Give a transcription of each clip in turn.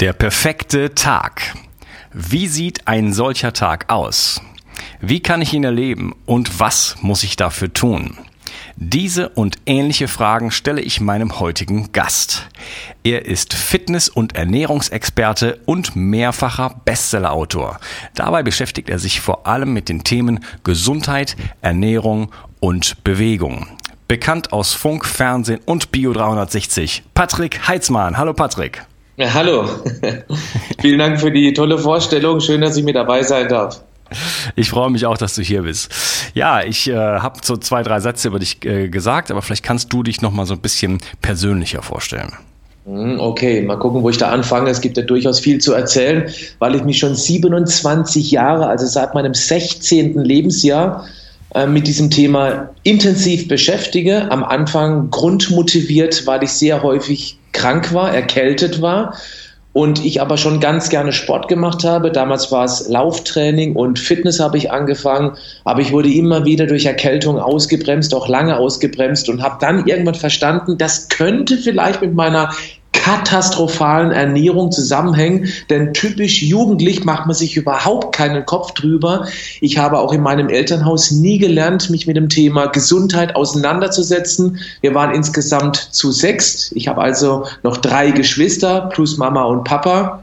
Der perfekte Tag. Wie sieht ein solcher Tag aus? Wie kann ich ihn erleben und was muss ich dafür tun? Diese und ähnliche Fragen stelle ich meinem heutigen Gast. Er ist Fitness- und Ernährungsexperte und mehrfacher Bestsellerautor. Dabei beschäftigt er sich vor allem mit den Themen Gesundheit, Ernährung und Bewegung. Bekannt aus Funk, Fernsehen und Bio 360. Patrick Heitzmann. Hallo Patrick. Ja, hallo. Vielen Dank für die tolle Vorstellung. Schön, dass ich mit dabei sein darf. Ich freue mich auch, dass du hier bist. Ja, ich äh, habe so zwei, drei Sätze über dich äh, gesagt, aber vielleicht kannst du dich noch mal so ein bisschen persönlicher vorstellen. Hm, okay, mal gucken, wo ich da anfange. Es gibt ja durchaus viel zu erzählen, weil ich mich schon 27 Jahre, also seit meinem 16. Lebensjahr, äh, mit diesem Thema intensiv beschäftige. Am Anfang grundmotiviert, weil ich sehr häufig krank war, erkältet war und ich aber schon ganz gerne Sport gemacht habe. Damals war es Lauftraining und Fitness habe ich angefangen, aber ich wurde immer wieder durch Erkältung ausgebremst, auch lange ausgebremst und habe dann irgendwann verstanden, das könnte vielleicht mit meiner katastrophalen Ernährung zusammenhängen, denn typisch jugendlich macht man sich überhaupt keinen Kopf drüber. Ich habe auch in meinem Elternhaus nie gelernt, mich mit dem Thema Gesundheit auseinanderzusetzen. Wir waren insgesamt zu sechs. Ich habe also noch drei Geschwister plus Mama und Papa.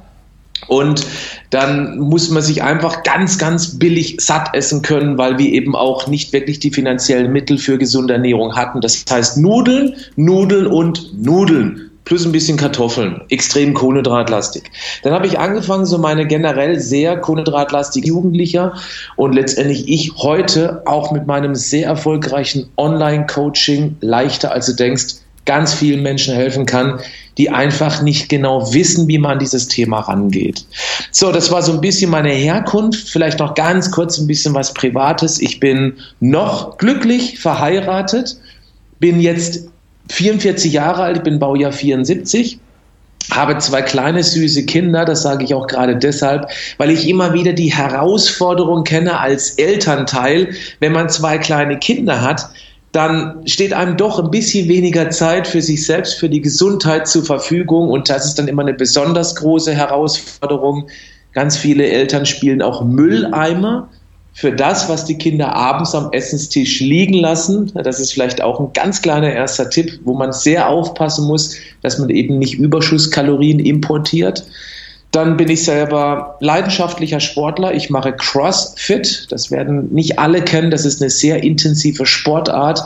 Und dann muss man sich einfach ganz, ganz billig satt essen können, weil wir eben auch nicht wirklich die finanziellen Mittel für gesunde Ernährung hatten. Das heißt Nudeln, Nudeln und Nudeln plus ein bisschen Kartoffeln, extrem kohlenhydratlastig. Dann habe ich angefangen, so meine generell sehr kohlenhydratlastige Jugendlicher und letztendlich ich heute auch mit meinem sehr erfolgreichen Online-Coaching leichter als du denkst, ganz vielen Menschen helfen kann, die einfach nicht genau wissen, wie man dieses Thema rangeht. So, das war so ein bisschen meine Herkunft. Vielleicht noch ganz kurz ein bisschen was Privates. Ich bin noch glücklich verheiratet, bin jetzt 44 Jahre alt, ich bin Baujahr 74 habe zwei kleine süße Kinder, das sage ich auch gerade deshalb, weil ich immer wieder die Herausforderung kenne als Elternteil, wenn man zwei kleine Kinder hat, dann steht einem doch ein bisschen weniger Zeit für sich selbst, für die Gesundheit zur Verfügung und das ist dann immer eine besonders große Herausforderung. Ganz viele Eltern spielen auch Mülleimer für das, was die Kinder abends am Essenstisch liegen lassen. Das ist vielleicht auch ein ganz kleiner erster Tipp, wo man sehr aufpassen muss, dass man eben nicht Überschusskalorien importiert. Dann bin ich selber leidenschaftlicher Sportler. Ich mache CrossFit. Das werden nicht alle kennen. Das ist eine sehr intensive Sportart.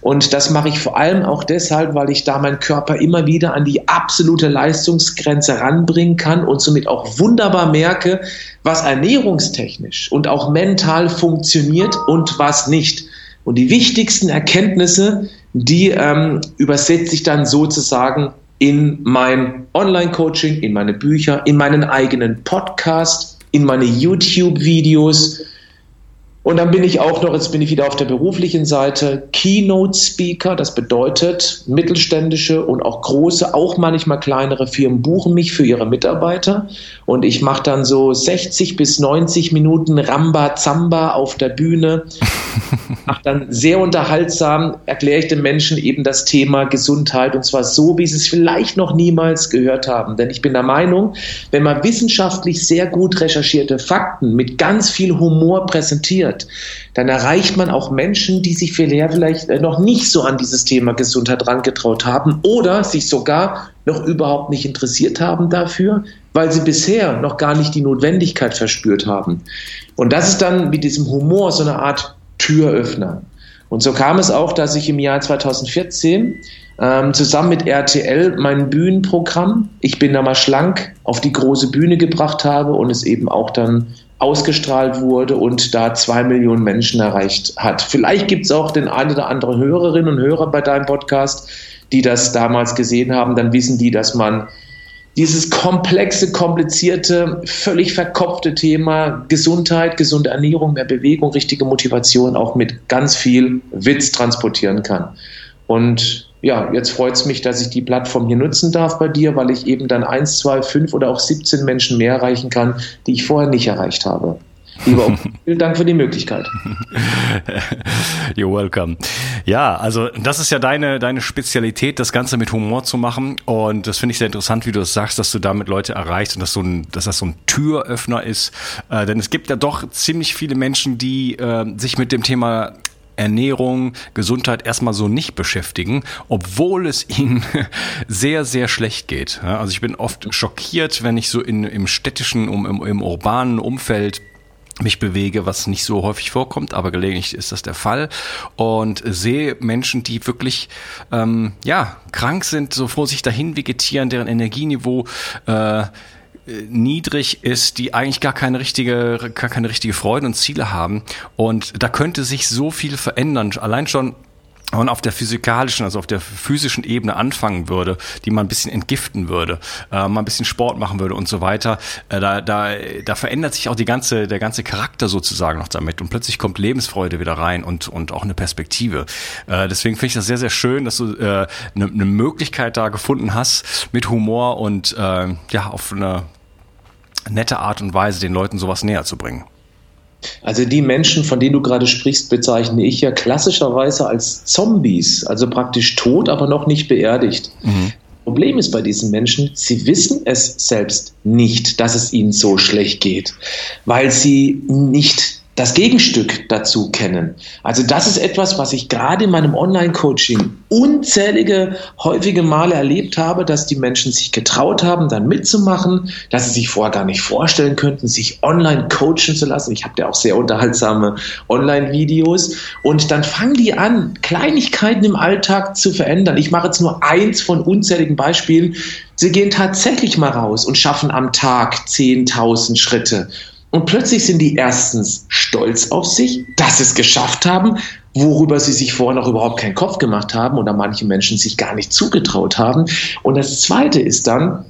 Und das mache ich vor allem auch deshalb, weil ich da meinen Körper immer wieder an die absolute Leistungsgrenze ranbringen kann und somit auch wunderbar merke, was ernährungstechnisch und auch mental funktioniert und was nicht. Und die wichtigsten Erkenntnisse, die ähm, übersetze ich dann sozusagen in mein Online-Coaching, in meine Bücher, in meinen eigenen Podcast in meine YouTube-Videos. Und dann bin ich auch noch, jetzt bin ich wieder auf der beruflichen Seite, Keynote Speaker. Das bedeutet, mittelständische und auch große, auch manchmal kleinere Firmen buchen mich für ihre Mitarbeiter. Und ich mache dann so 60 bis 90 Minuten Ramba Zamba auf der Bühne. Mache dann sehr unterhaltsam, erkläre ich den Menschen eben das Thema Gesundheit und zwar so, wie sie es vielleicht noch niemals gehört haben. Denn ich bin der Meinung, wenn man wissenschaftlich sehr gut recherchierte Fakten mit ganz viel Humor präsentiert, wird, dann erreicht man auch Menschen, die sich vielleicht äh, noch nicht so an dieses Thema Gesundheit rangetraut haben oder sich sogar noch überhaupt nicht interessiert haben dafür, weil sie bisher noch gar nicht die Notwendigkeit verspürt haben. Und das ist dann mit diesem Humor so eine Art Türöffner. Und so kam es auch, dass ich im Jahr 2014 ähm, zusammen mit RTL mein Bühnenprogramm, ich bin da mal schlank, auf die große Bühne gebracht habe und es eben auch dann ausgestrahlt wurde und da zwei Millionen Menschen erreicht hat. Vielleicht gibt es auch den einen oder anderen Hörerinnen und Hörer bei deinem Podcast, die das damals gesehen haben. Dann wissen die, dass man dieses komplexe, komplizierte, völlig verkopfte Thema Gesundheit, gesunde Ernährung, mehr Bewegung, richtige Motivation auch mit ganz viel Witz transportieren kann. Und ja, jetzt freut es mich, dass ich die Plattform hier nutzen darf bei dir, weil ich eben dann 1, 2, 5 oder auch 17 Menschen mehr erreichen kann, die ich vorher nicht erreicht habe. Lieber vielen Dank für die Möglichkeit. You're welcome. Ja, also das ist ja deine, deine Spezialität, das Ganze mit Humor zu machen. Und das finde ich sehr interessant, wie du das sagst, dass du damit Leute erreichst und dass, so ein, dass das so ein Türöffner ist. Äh, denn es gibt ja doch ziemlich viele Menschen, die äh, sich mit dem Thema Ernährung, Gesundheit erstmal so nicht beschäftigen, obwohl es ihnen sehr, sehr schlecht geht. Also ich bin oft schockiert, wenn ich so in, im städtischen, um, im, im urbanen Umfeld mich bewege, was nicht so häufig vorkommt, aber gelegentlich ist das der Fall und sehe Menschen, die wirklich ähm, ja krank sind, so vor sich dahin vegetieren, deren Energieniveau äh, niedrig ist, die eigentlich gar keine richtige, gar keine richtige Freude und Ziele haben. Und da könnte sich so viel verändern. Allein schon wenn man auf der physikalischen, also auf der physischen Ebene anfangen würde, die man ein bisschen entgiften würde, äh, mal ein bisschen Sport machen würde und so weiter, äh, da, da, da verändert sich auch die ganze, der ganze Charakter sozusagen noch damit und plötzlich kommt Lebensfreude wieder rein und, und auch eine Perspektive. Äh, deswegen finde ich das sehr, sehr schön, dass du äh, eine, eine Möglichkeit da gefunden hast, mit Humor und äh, ja, auf eine nette Art und Weise den Leuten sowas näher zu bringen. Also die Menschen, von denen du gerade sprichst, bezeichne ich ja klassischerweise als Zombies, also praktisch tot, aber noch nicht beerdigt. Mhm. Problem ist bei diesen Menschen, sie wissen es selbst nicht, dass es ihnen so schlecht geht, weil sie nicht das Gegenstück dazu kennen. Also das ist etwas, was ich gerade in meinem Online-Coaching unzählige, häufige Male erlebt habe, dass die Menschen sich getraut haben, dann mitzumachen, dass sie sich vorher gar nicht vorstellen könnten, sich online coachen zu lassen. Ich habe ja auch sehr unterhaltsame Online-Videos und dann fangen die an, Kleinigkeiten im Alltag zu verändern. Ich mache jetzt nur eins von unzähligen Beispielen. Sie gehen tatsächlich mal raus und schaffen am Tag 10.000 Schritte und plötzlich sind die erstens stolz auf sich, dass sie es geschafft haben, worüber sie sich vorher noch überhaupt keinen Kopf gemacht haben oder manche Menschen sich gar nicht zugetraut haben. Und das Zweite ist dann,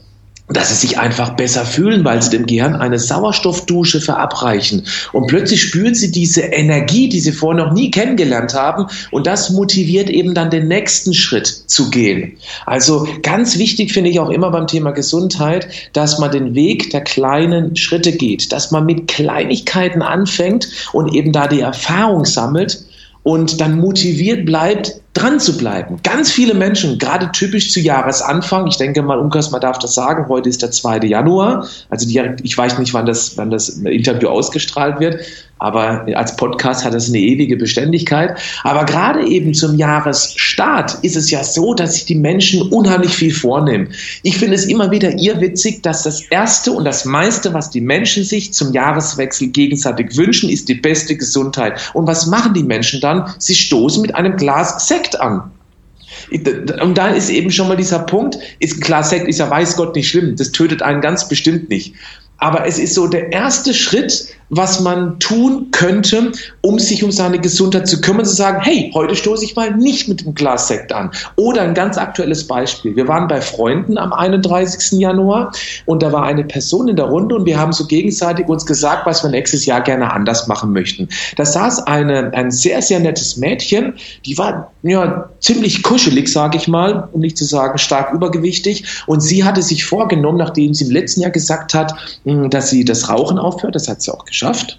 dass sie sich einfach besser fühlen, weil sie dem Gehirn eine Sauerstoffdusche verabreichen. Und plötzlich spüren sie diese Energie, die sie vorher noch nie kennengelernt haben. Und das motiviert eben dann den nächsten Schritt zu gehen. Also ganz wichtig finde ich auch immer beim Thema Gesundheit, dass man den Weg der kleinen Schritte geht, dass man mit Kleinigkeiten anfängt und eben da die Erfahrung sammelt und dann motiviert bleibt, dran zu bleiben. Ganz viele Menschen, gerade typisch zu Jahresanfang, ich denke mal, Unkas, man darf das sagen, heute ist der 2. Januar, also die, ich weiß nicht, wann das, wann das Interview ausgestrahlt wird, aber als Podcast hat es eine ewige Beständigkeit. Aber gerade eben zum Jahresstart ist es ja so, dass sich die Menschen unheimlich viel vornehmen. Ich finde es immer wieder irrwitzig, dass das Erste und das meiste, was die Menschen sich zum Jahreswechsel gegenseitig wünschen, ist die beste Gesundheit. Und was machen die Menschen dann? Sie stoßen mit einem Glas Sekt an. Und da ist eben schon mal dieser Punkt, ist Glas Sekt ist ja weiß Gott nicht schlimm, das tötet einen ganz bestimmt nicht. Aber es ist so der erste Schritt, was man tun könnte, um sich um seine Gesundheit zu kümmern, zu sagen, hey, heute stoße ich mal nicht mit dem Glas Sekt an. Oder ein ganz aktuelles Beispiel. Wir waren bei Freunden am 31. Januar und da war eine Person in der Runde und wir haben so gegenseitig uns gesagt, was wir nächstes Jahr gerne anders machen möchten. Da saß eine, ein sehr, sehr nettes Mädchen, die war ja ziemlich kuschelig, sage ich mal, um nicht zu sagen stark übergewichtig und sie hatte sich vorgenommen, nachdem sie im letzten Jahr gesagt hat, dass sie das Rauchen aufhört, das hat sie auch geschafft, geschafft.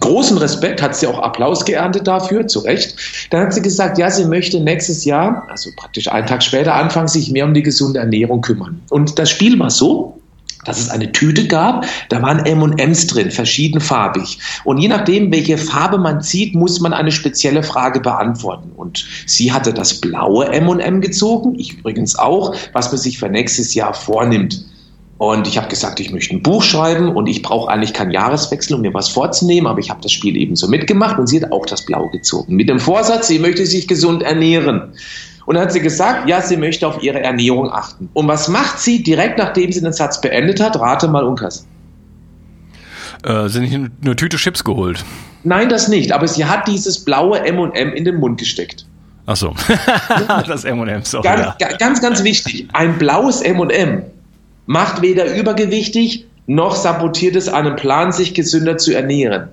Großen Respekt, hat sie auch Applaus geerntet dafür, zu Recht. Dann hat sie gesagt, ja, sie möchte nächstes Jahr, also praktisch einen Tag später, anfangen, sich mehr um die gesunde Ernährung kümmern. Und das Spiel war so, dass es eine Tüte gab, da waren M&Ms drin, verschiedenfarbig. Und je nachdem, welche Farbe man zieht, muss man eine spezielle Frage beantworten. Und sie hatte das blaue M&M gezogen, ich übrigens auch, was man sich für nächstes Jahr vornimmt. Und ich habe gesagt, ich möchte ein Buch schreiben und ich brauche eigentlich keinen Jahreswechsel, um mir was vorzunehmen, aber ich habe das Spiel eben so mitgemacht und sie hat auch das Blau gezogen. Mit dem Vorsatz, sie möchte sich gesund ernähren. Und dann hat sie gesagt, ja, sie möchte auf ihre Ernährung achten. Und was macht sie direkt nachdem sie den Satz beendet hat? Rate mal, Unkas. Äh, sind nicht eine Tüte Chips geholt? Nein, das nicht. Aber sie hat dieses blaue M&M in den Mund gesteckt. Ach so. das M&M. Ganz, ja. ganz, ganz wichtig. Ein blaues M&M macht weder übergewichtig noch sabotiert es einen Plan, sich gesünder zu ernähren.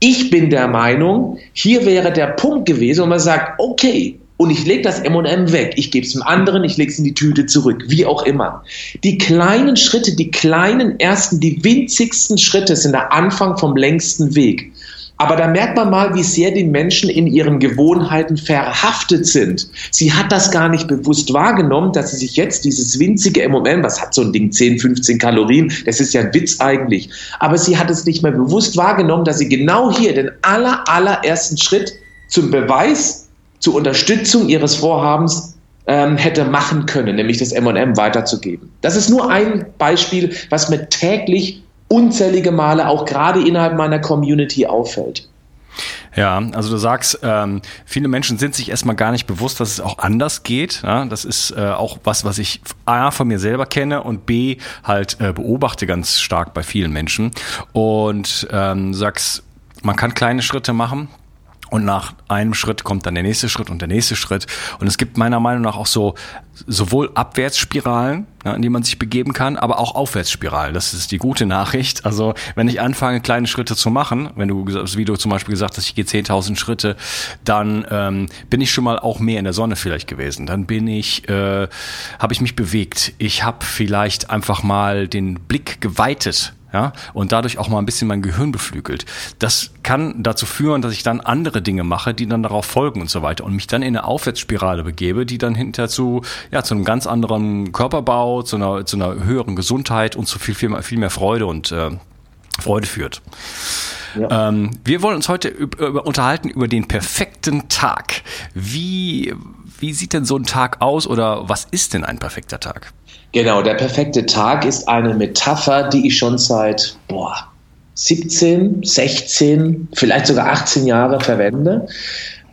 Ich bin der Meinung, hier wäre der Punkt gewesen, wo man sagt, okay, und ich lege das M&M weg, ich gebe es dem anderen, ich lege es in die Tüte zurück, wie auch immer. Die kleinen Schritte, die kleinen ersten, die winzigsten Schritte sind der Anfang vom längsten Weg. Aber da merkt man mal, wie sehr die Menschen in ihren Gewohnheiten verhaftet sind. Sie hat das gar nicht bewusst wahrgenommen, dass sie sich jetzt dieses winzige MMM, was hat so ein Ding, 10, 15 Kalorien, das ist ja ein Witz eigentlich. Aber sie hat es nicht mehr bewusst wahrgenommen, dass sie genau hier den aller, allerersten Schritt zum Beweis, zur Unterstützung ihres Vorhabens ähm, hätte machen können, nämlich das M&M weiterzugeben. Das ist nur ein Beispiel, was mir täglich unzählige Male auch gerade innerhalb meiner Community auffällt. Ja, also du sagst, ähm, viele Menschen sind sich erstmal gar nicht bewusst, dass es auch anders geht. Ja? Das ist äh, auch was, was ich A von mir selber kenne und B halt äh, beobachte ganz stark bei vielen Menschen. Und ähm, sagst, man kann kleine Schritte machen, und nach einem Schritt kommt dann der nächste Schritt und der nächste Schritt. Und es gibt meiner Meinung nach auch so sowohl Abwärtsspiralen, ja, in die man sich begeben kann, aber auch Aufwärtsspiralen. Das ist die gute Nachricht. Also wenn ich anfange, kleine Schritte zu machen, wenn du, wie du zum Beispiel gesagt hast, ich gehe 10.000 Schritte, dann ähm, bin ich schon mal auch mehr in der Sonne vielleicht gewesen. Dann bin ich, äh, habe ich mich bewegt. Ich habe vielleicht einfach mal den Blick geweitet ja, und dadurch auch mal ein bisschen mein Gehirn beflügelt. Das kann dazu führen, dass ich dann andere Dinge mache, die dann darauf folgen und so weiter und mich dann in eine Aufwärtsspirale begebe, die dann hinterher zu, ja, zu einem ganz anderen Körperbau, zu einer, zu einer höheren Gesundheit und zu viel, viel, viel mehr Freude und äh, Freude führt. Ja. Ähm, wir wollen uns heute über, unterhalten über den perfekten Tag. Wie, wie sieht denn so ein Tag aus oder was ist denn ein perfekter Tag? Genau, der perfekte Tag ist eine Metapher, die ich schon seit boah, 17, 16, vielleicht sogar 18 Jahre verwende.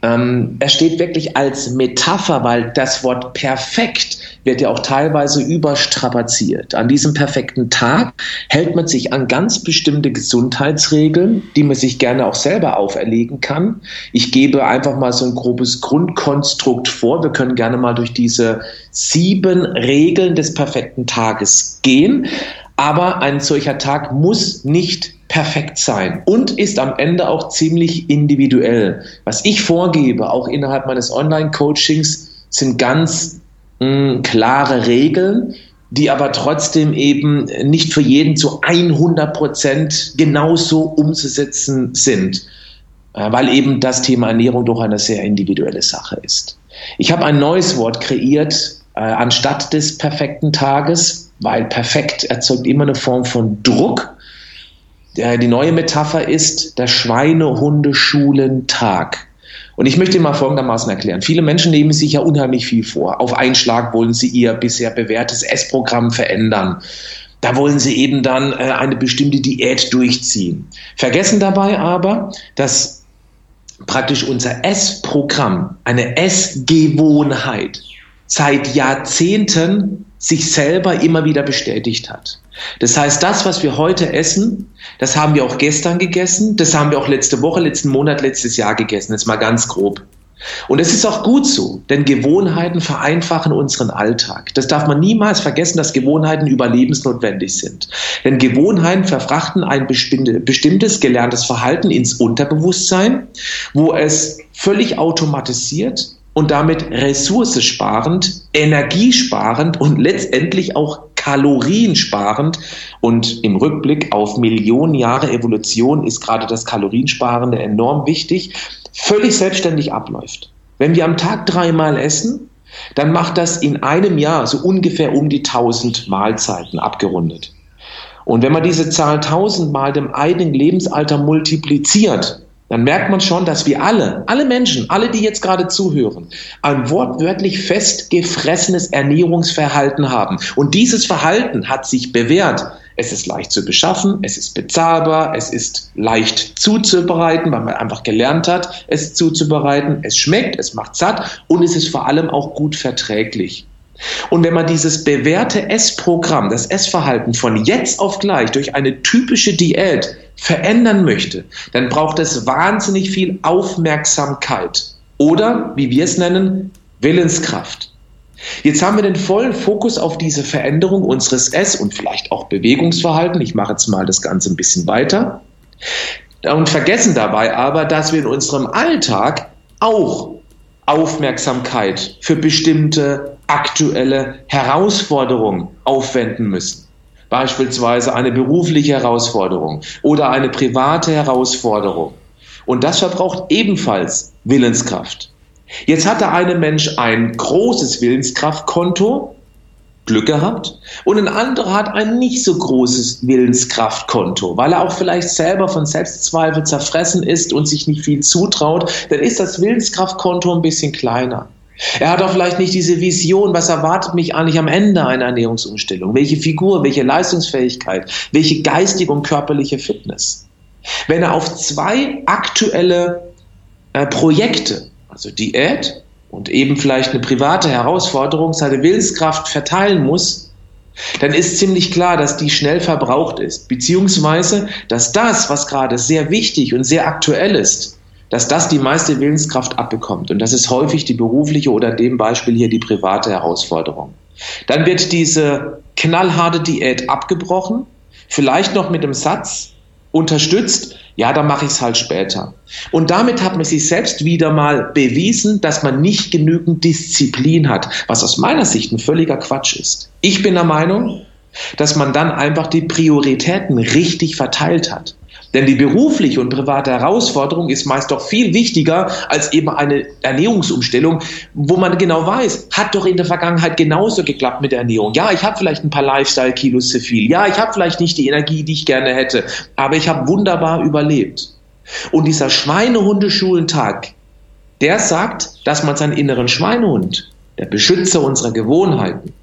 Ähm, er steht wirklich als Metapher, weil das Wort perfekt wird ja auch teilweise überstrapaziert. An diesem perfekten Tag hält man sich an ganz bestimmte Gesundheitsregeln, die man sich gerne auch selber auferlegen kann. Ich gebe einfach mal so ein grobes Grundkonstrukt vor. Wir können gerne mal durch diese sieben Regeln des perfekten Tages gehen. Aber ein solcher Tag muss nicht perfekt sein und ist am Ende auch ziemlich individuell. Was ich vorgebe, auch innerhalb meines Online-Coachings, sind ganz mh, hm, klare Regeln, die aber trotzdem eben nicht für jeden zu 100 Prozent genauso umzusetzen sind, äh, weil eben das Thema Ernährung doch eine sehr individuelle Sache ist. Ich habe ein neues Wort kreiert, äh, anstatt des perfekten Tages, weil perfekt erzeugt immer eine Form von Druck. Die neue Metapher ist der Schweinehundeschulentag. Und ich möchte mal folgendermaßen erklären. Viele Menschen nehmen sich ja unheimlich viel vor. Auf einen Schlag wollen sie ihr bisher bewährtes Essprogramm verändern. Da wollen sie eben dann äh, eine bestimmte Diät durchziehen. Vergessen dabei aber, dass praktisch unser Essprogramm, eine Essgewohnheit seit Jahrzehnten sich selber immer wieder bestätigt hat. Das heißt, das, was wir heute essen, das haben wir auch gestern gegessen, das haben wir auch letzte Woche, letzten Monat, letztes Jahr gegessen. Jetzt mal ganz grob. Und es ist auch gut so, denn Gewohnheiten vereinfachen unseren Alltag. Das darf man niemals vergessen, dass Gewohnheiten überlebensnotwendig sind. Denn Gewohnheiten verfrachten ein bestimmtes gelerntes Verhalten ins Unterbewusstsein, wo es völlig automatisiert und damit ressourcesparend, energiesparend und letztendlich auch kaloriensparend und im Rückblick auf Millionen Jahre Evolution ist gerade das Kaloriensparende enorm wichtig, völlig selbstständig abläuft. Wenn wir am Tag dreimal essen, dann macht das in einem Jahr so ungefähr um die 1000 Mahlzeiten abgerundet. Und wenn man diese Zahl 1000 mal dem eigenen Lebensalter multipliziert, dann merkt man schon, dass wir alle, alle Menschen, alle, die jetzt gerade zuhören, ein wortwörtlich festgefressenes Ernährungsverhalten haben. Und dieses Verhalten hat sich bewährt. Es ist leicht zu beschaffen, es ist bezahlbar, es ist leicht zuzubereiten, weil man einfach gelernt hat, es zuzubereiten. Es schmeckt, es macht satt und es ist vor allem auch gut verträglich. Und wenn man dieses bewährte Essprogramm, das Essverhalten von jetzt auf gleich durch eine typische Diät verändern möchte, dann braucht es wahnsinnig viel Aufmerksamkeit oder, wie wir es nennen, Willenskraft. Jetzt haben wir den vollen Fokus auf diese Veränderung unseres Ess- und vielleicht auch Bewegungsverhalten. Ich mache jetzt mal das Ganze ein bisschen weiter. Und vergessen dabei aber, dass wir in unserem Alltag auch Aufmerksamkeit für bestimmte aktuelle Herausforderungen aufwenden müssen. Beispielsweise eine berufliche Herausforderung oder eine private Herausforderung. Und das verbraucht ebenfalls Willenskraft. Jetzt hat der eine Mensch ein großes Willenskraftkonto, Glück gehabt, und ein anderer hat ein nicht so großes Willenskraftkonto, weil er auch vielleicht selber von Selbstzweifel zerfressen ist und sich nicht viel zutraut, dann ist das Willenskraftkonto ein bisschen kleiner. Er hat auch vielleicht nicht diese Vision, was erwartet mich eigentlich am Ende einer Ernährungsumstellung? Welche Figur, welche Leistungsfähigkeit, welche geistige und körperliche Fitness? Wenn er auf zwei aktuelle äh, Projekte also Diät und eben vielleicht eine private Herausforderung, seine Willenskraft verteilen muss, dann ist ziemlich klar, dass die schnell verbraucht ist, beziehungsweise dass das, was gerade sehr wichtig und sehr aktuell ist, dass das die meiste Willenskraft abbekommt. Und das ist häufig die berufliche oder dem Beispiel hier die private Herausforderung. Dann wird diese knallharte Diät abgebrochen, vielleicht noch mit dem Satz, unterstützt, ja, dann mache ich es halt später. Und damit hat man sich selbst wieder mal bewiesen, dass man nicht genügend Disziplin hat, was aus meiner Sicht ein völliger Quatsch ist. Ich bin der Meinung, dass man dann einfach die Prioritäten richtig verteilt hat. Denn die berufliche und private Herausforderung ist meist doch viel wichtiger als eben eine Ernährungsumstellung, wo man genau weiß, hat doch in der Vergangenheit genauso geklappt mit der Ernährung. Ja, ich habe vielleicht ein paar Lifestyle-Kilos zu viel. Ja, ich habe vielleicht nicht die Energie, die ich gerne hätte. Aber ich habe wunderbar überlebt. Und dieser Schweinehundeschulentag, der sagt, dass man seinen inneren Schweinehund, der Beschützer unserer Gewohnheiten,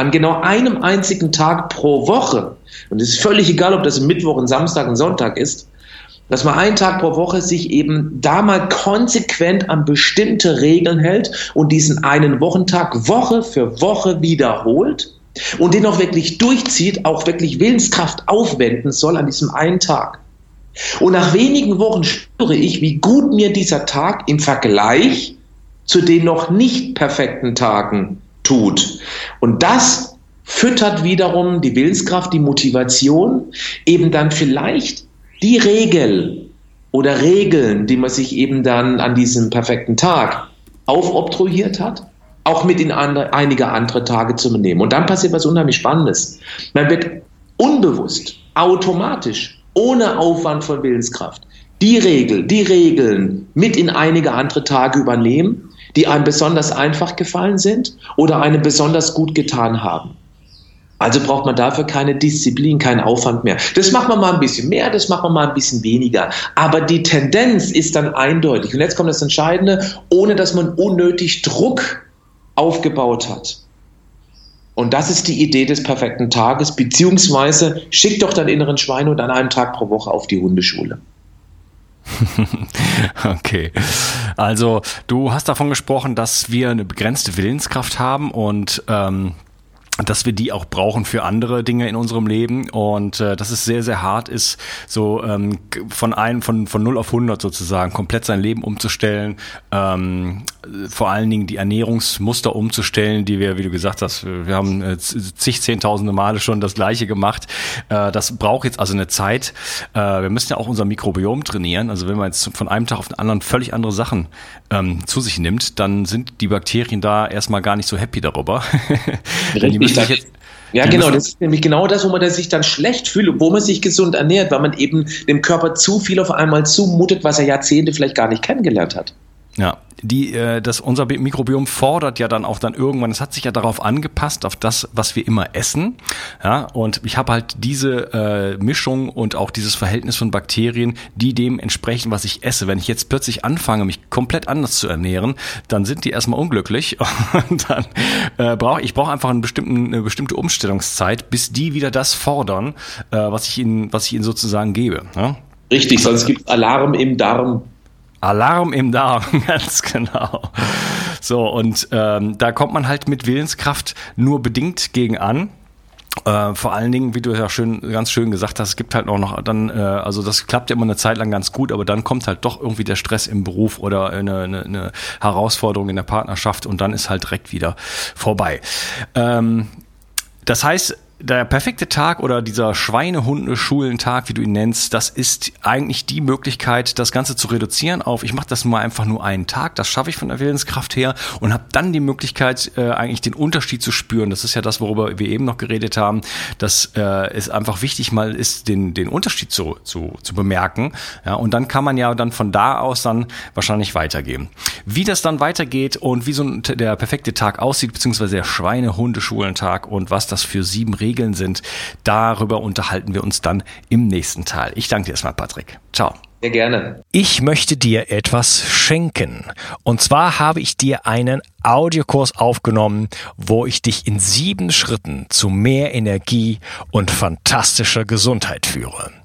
an genau einem einzigen Tag pro Woche, und es ist völlig egal, ob das Mittwoch, ein Samstag, ein Sonntag ist, dass man einen Tag pro Woche sich eben da mal konsequent an bestimmte Regeln hält und diesen einen Wochentag Woche für Woche wiederholt und den auch wirklich durchzieht, auch wirklich Willenskraft aufwenden soll an diesem einen Tag. Und nach wenigen Wochen spüre ich, wie gut mir dieser Tag im Vergleich zu den noch nicht perfekten Tagen tut. Und das füttert wiederum die Willenskraft, die Motivation, eben dann vielleicht die Regel oder Regeln, die man sich eben dann an diesem perfekten Tag aufobtruiert hat, auch mit in andere, einige andere Tage zu nehmen. Und dann passiert was unheimlich Spannendes. Man wird unbewusst, automatisch, ohne Aufwand von Willenskraft, die Regel, die Regeln mit in einige andere Tage übernehmen die einem besonders einfach gefallen sind oder einem besonders gut getan haben. Also braucht man dafür keine Disziplin, keinen Aufwand mehr. Das macht man mal ein bisschen mehr, das macht man mal ein bisschen weniger. Aber die Tendenz ist dann eindeutig. Und jetzt kommt das Entscheidende, ohne dass man unnötig Druck aufgebaut hat. Und das ist die Idee des perfekten Tages, beziehungsweise schick doch deinen inneren Schweinehund an einem Tag pro Woche auf die Hundeschule. okay. Also du hast davon gesprochen, dass wir eine begrenzte Willenskraft haben und ähm, dass wir die auch brauchen für andere Dinge in unserem Leben und äh, dass es sehr sehr hart ist, so ähm, von ein von von 0 auf 100 sozusagen komplett sein Leben umzustellen, ähm, vor allen Dingen die Ernährungsmuster umzustellen, die wir, wie du gesagt hast, wir haben äh, zig zehntausende Male schon das Gleiche gemacht. Äh, das braucht jetzt also eine Zeit. Äh, wir müssen ja auch unser Mikrobiom trainieren. Also wenn man jetzt von einem Tag auf den anderen völlig andere Sachen ähm, zu sich nimmt, dann sind die Bakterien da erstmal gar nicht so happy darüber. Richtig. Jetzt, ja, genau, das ist nämlich genau das, wo man sich dann schlecht fühlt, wo man sich gesund ernährt, weil man eben dem Körper zu viel auf einmal zumutet, was er Jahrzehnte vielleicht gar nicht kennengelernt hat. Ja, die, äh, das, unser Mikrobiom fordert ja dann auch dann irgendwann, es hat sich ja darauf angepasst, auf das, was wir immer essen. Ja, und ich habe halt diese äh, Mischung und auch dieses Verhältnis von Bakterien, die dem entsprechen, was ich esse. Wenn ich jetzt plötzlich anfange, mich komplett anders zu ernähren, dann sind die erstmal unglücklich und dann äh, brauche ich brauche einfach einen bestimmten, eine bestimmte Umstellungszeit, bis die wieder das fordern, äh, was ich ihnen, was ich ihnen sozusagen gebe. Ja? Richtig, sonst gibt Alarm im Darm Alarm im Darm, ganz genau. So, und ähm, da kommt man halt mit Willenskraft nur bedingt gegen an. Äh, vor allen Dingen, wie du ja schön, ganz schön gesagt hast, es gibt halt auch noch dann, äh, also das klappt ja immer eine Zeit lang ganz gut, aber dann kommt halt doch irgendwie der Stress im Beruf oder eine, eine, eine Herausforderung in der Partnerschaft und dann ist halt direkt wieder vorbei. Ähm, das heißt, der perfekte Tag oder dieser Schweinehunde-Schulentag, wie du ihn nennst, das ist eigentlich die Möglichkeit, das Ganze zu reduzieren auf, ich mache das mal einfach nur einen Tag, das schaffe ich von der Willenskraft her und habe dann die Möglichkeit, äh, eigentlich den Unterschied zu spüren. Das ist ja das, worüber wir eben noch geredet haben, dass äh, es einfach wichtig mal ist, den, den Unterschied zu, zu, zu bemerken. Ja, und dann kann man ja dann von da aus dann wahrscheinlich weitergehen. Wie das dann weitergeht und wie so ein, der perfekte Tag aussieht, beziehungsweise der Schweinehunde-Schulentag und was das für sieben Regeln Regeln sind. Darüber unterhalten wir uns dann im nächsten Teil. Ich danke dir erstmal, Patrick. Ciao. Sehr gerne. Ich möchte dir etwas schenken. Und zwar habe ich dir einen Audiokurs aufgenommen, wo ich dich in sieben Schritten zu mehr Energie und fantastischer Gesundheit führe.